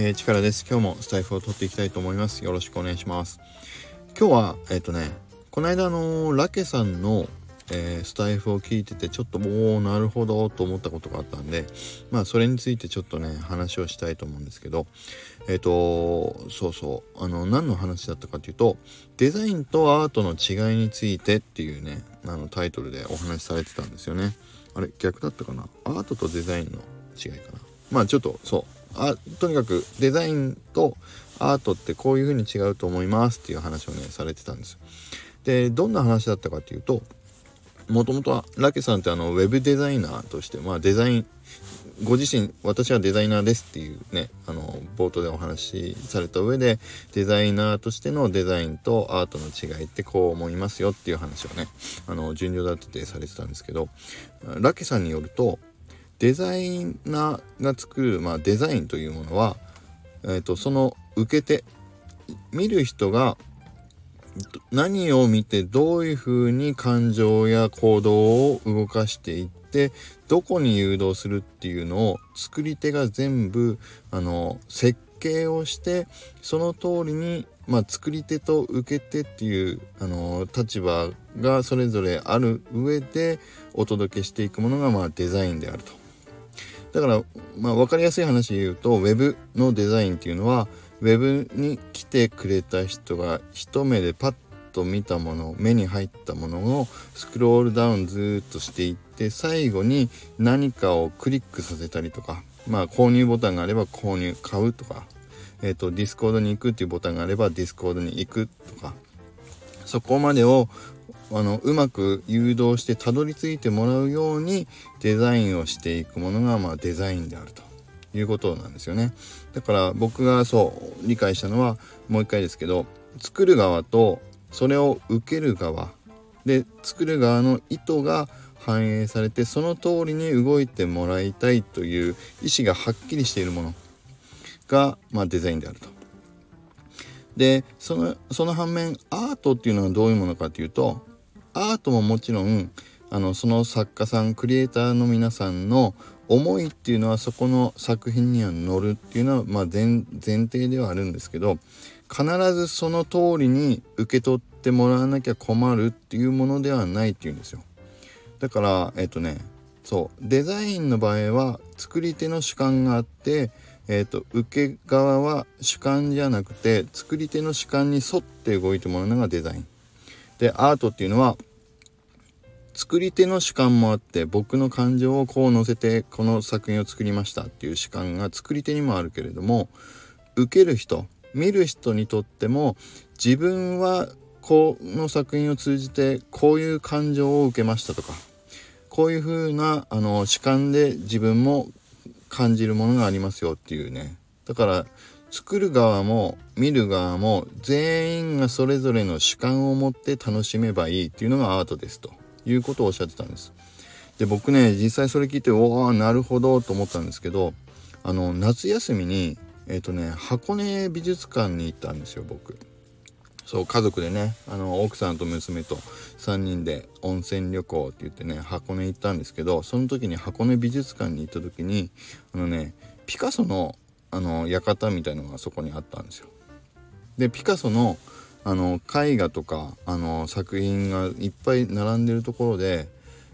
えー、力です。今日もスタイフを取っていきたいと思います。よろしくお願いします。今日は、えっ、ー、とね、この間のラケさんの、え、スタイフを聞いてて、ちょっともうなるほどと思ったことがあったんで、まあそれについてちょっとね、話をしたいと思うんですけど、えっ、と、そうそう、あの、何の話だったかというと、デザインとアートの違いについてっていうね、あのタイトルでお話しされてたんですよね。あれ、逆だったかな？アートとデザインの違いかな？まあちょっとそうあとにかくデザインとアートってこういう風に違うと思いますっていう話をねされてたんですよ。でどんな話だったかっていうともともとはラケさんってあのウェブデザイナーとしてまあデザインご自身私はデザイナーですっていうねあの冒頭でお話しされた上でデザイナーとしてのデザインとアートの違いってこう思いますよっていう話をねあの順序立ててされてたんですけどラケさんによるとデザイナーが作る、まあ、デザインというものは、えーと、その受け手見る人が何を見てどういうふうに感情や行動を動かしていってどこに誘導するっていうのを作り手が全部あの設計をしてその通りに、まあ、作り手と受け手っていうあの立場がそれぞれある上でお届けしていくものが、まあ、デザインであると。だから、まあ、分かりやすい話で言うと Web のデザインっていうのは Web に来てくれた人が一目でパッと見たもの目に入ったものをスクロールダウンずっとしていって最後に何かをクリックさせたりとかまあ購入ボタンがあれば購入買うとかえっ、ー、と Discord に行くっていうボタンがあれば Discord に行くとかそこまでをあのうまく誘導してたどり着いてもらうようにデザインをしていくものが、まあ、デザインであるということなんですよね。だから僕がそう理解したのはもう一回ですけど作る側とそれを受ける側で作る側の意図が反映されてその通りに動いてもらいたいという意思がはっきりしているものが、まあ、デザインであると。でそのその反面アートっていうのはどういうものかというとアートももちろんあのその作家さんクリエイターの皆さんの思いっていうのはそこの作品には乗るっていうのは、まあ前、前提ではあるんですけど必ずその通りに受け取ってもらわなきゃ困るっていうものではないっていうんですよ。だからえっとねそうデザインの場合は作り手の主観があってえーと、受け側は主観じゃなくて作り手の主観に沿って動いてもらうのがデザイン。でアートっていうのは作り手の主観もあって僕の感情をこう乗せてこの作品を作りましたっていう主観が作り手にもあるけれども受ける人見る人にとっても自分はこの作品を通じてこういう感情を受けましたとかこういう風なあな主観で自分も感じるものがありますよっていうね。だから作る側も見る側も全員がそれぞれの主観を持って楽しめばいいっていうのがアートですと。いうことをおっしゃってたんです。で僕ね実際それ聞いておおなるほどと思ったんですけどあの夏休みにえっ、ー、とね箱根美術館に行ったんですよ僕。そう家族でねあの奥さんと娘と3人で温泉旅行って言ってね箱根行ったんですけどその時に箱根美術館に行った時にあのねピカソのあの館みたいのがそこにあったんですよ。でピカソのあの絵画とかあの作品がいっぱい並んでるところで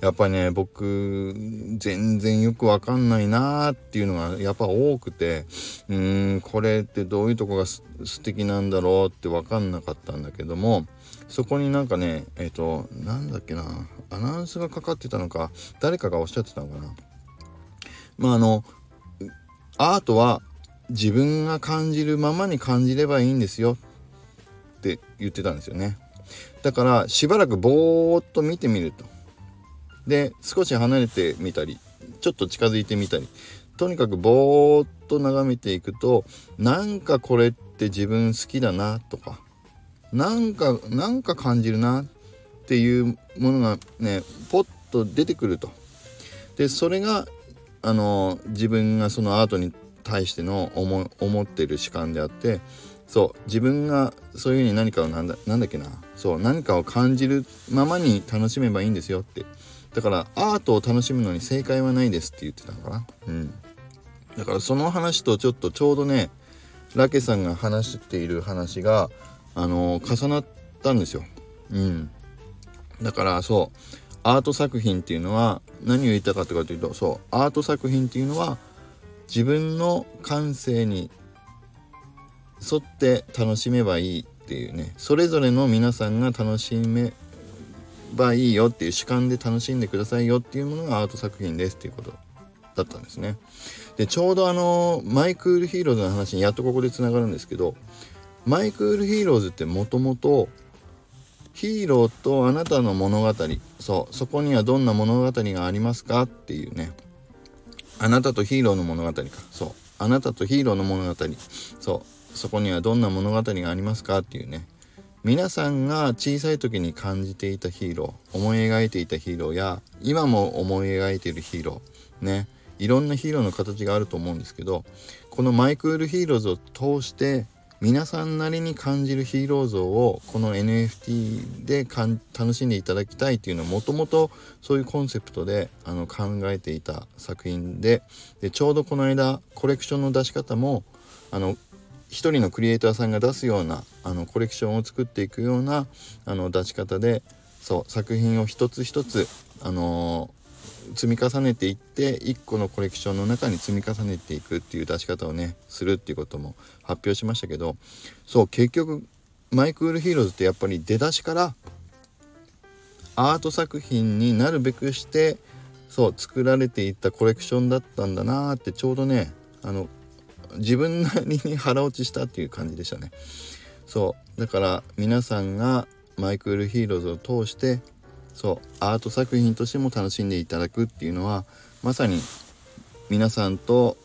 やっぱりね僕全然よくわかんないなーっていうのがやっぱ多くてうーんこれってどういうとこが素敵なんだろうってわかんなかったんだけどもそこになんかねえっ、ー、となんだっけなアナウンスがかかってたのか誰かがおっしゃってたのかな。まああのアートは自分が感じるままに感じればいいんですよ。って言ってたんですよね。だからしばらくぼーっと見てみると。で少し離れてみたりちょっと近づいてみたり。とにかくぼーっと眺めていくとなんかこれって自分好きだなとかなんかなんか感じるなっていうものがねポッと出てくると。でそれがあの自分がそのアートに対しての思思ってる主観であってそう自分がそういうふうに何かをなんだなんだっけな。そう何かを感じるままに楽しめばいいんですよって。だからアートを楽しむのに正解はないですって言ってたのかな。うん。だからその話とちょっとちょうどねラケさんが話している話があの重なったんですよ。うん、だからそうアート作品っていうのは何を言いたかったかというとそうアート作品っていうのは自分の感性に沿って楽しめばいいっていうね。それぞれの皆さんが楽しめばいいよっていう主観で楽しんでくださいよっていうものがアート作品ですっていうことだったんですね。でちょうどあの My Cool Heroes の話にやっとここでつながるんですけど My Cool Heroes ってもともとヒーローとあなたの物語そうそこにはどんな物語がありますかっていうね。あなたとヒーローの物語か。そうあなたとヒーローの物語。そう。そこにはどんな物語がありますかっていうね。皆さんが小さい時に感じていたヒーロー思い描いていたヒーローや今も思い描いているヒーローねいろんなヒーローの形があると思うんですけどこの My Cool Heroes を通して皆さんなりに感じるヒーロー像をこの NFT で楽しんでいただきたいっていうのはもともとそういうコンセプトであの考えていた作品ででちょうどこの間コレクションの出し方もあの一人のクリエイターさんが出すようなあのコレクションを作っていくようなあの出し方でそう作品を一つ一つ、あのー、積み重ねていって1個のコレクションの中に積み重ねていくっていう出し方をねするっていうことも発表しましたけどそう結局 My Cool Heroes ってやっぱり出だしからアート作品になるべくしてそう作られていったコレクションだったんだなーってちょうどねあの自分なりに腹落ちしたっていう感じでしたね。そう。だから皆さんがマイクールヒーローズを通してそうアート作品としても楽しんでいただくっていうのはまさに皆さんと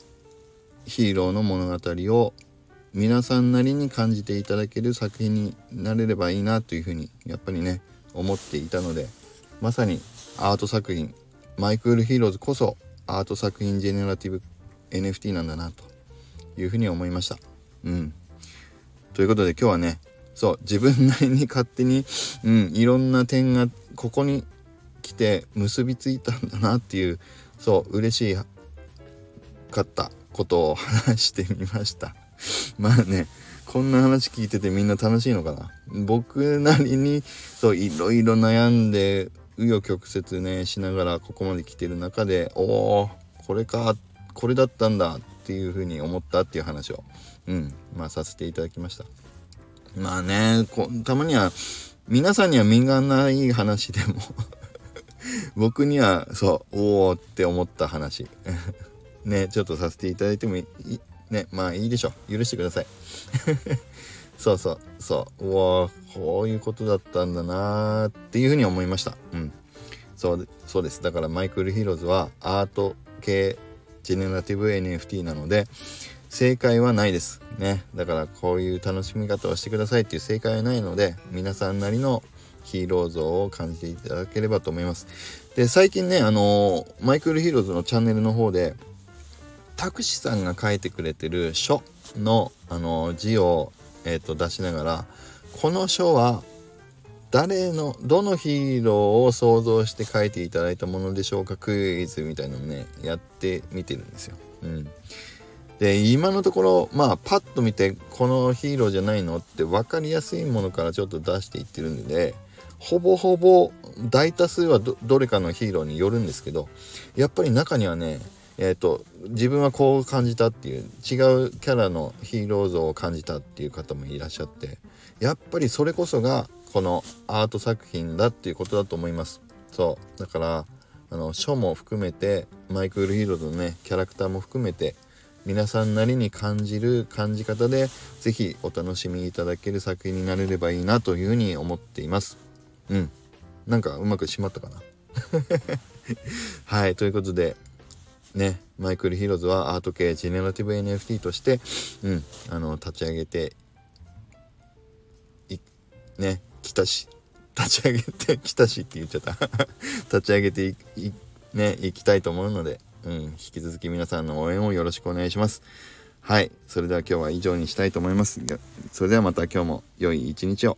ヒーローの物語を皆さんなりに感じていただける作品になれればいいなというふうにやっぱりね思っていたのでまさにアート作品マイクールヒーローズこそアート作品ジェネラティブ NFT なんだなと。いうふうに思いました。うん。ということで今日はね、そう、自分なりに勝手に、うん、いろんな点がここに来て結びついたんだなっていう、そう、嬉しいかったことを話してみました。まあね、こんな話聞いててみんな楽しいのかな？僕なりに、そう、いろいろ悩んで、紆余曲折ね、しながらここまで来てる中で、おおこれか、これだったんだっていうふうに思ったっていう話を、うん、まあさせていただきました。まあね、たまには、皆さんには身がない話でも 僕には、そう、おおって思った話。ね、ちょっとさせていただいてもいい、ね、まあいいでしょう。許してください。そうそう、そう、うわこういうことだったんだなーっていうふうに思いました。うん。そう、そうです。だからマイクルヒーローズはアート系ジェネラティブ NFT なので正解はないです。ね。だからこういう楽しみ方をしてくださいっていう正解はないので皆さんなりのヒーロー像を感じていただければと思います。で最近ねあのマイクルヒーローズのチャンネルの方でタクシさんが書いてくれてる書のあの字を、えーと出しながらこの書は誰のどのヒーローを想像して書いていただいたものでしょうかクイズみたいなのねやってみてるんですよ。うん、で今のところまあパッと見てこのヒーローじゃないのって分かりやすいものからちょっと出していってるんでほぼほぼ大多数はどれかのヒーローによるんですけどやっぱり中にはねえーと、自分はこう感じたっていう違うキャラのヒーロー像を感じたっていう方もいらっしゃってやっぱりそれこそがこのアート作品だっていうことだと思います。そう。だからあの書も含めてマイクール・ヒーローズのねキャラクターも含めて皆さんなりに感じる感じ方で是非お楽しみいただける作品になれればいいなというふうに思っています。うん。なんかうまくしまったかな？はいということでねマイクル・ヒーローズはアート系ジェネラティブ NFT としてうんあの立ち上げていね来たし立ち上げて きたしって言っちゃった。立ち上げていねいきたいと思うので、うん、引き続き皆さんの応援をよろしくお願いします。はいそれでは今日は以上にしたいと思います。それではまた今日も良い一日を。